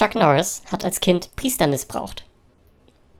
Chuck Norris hat als Kind Priester missbraucht.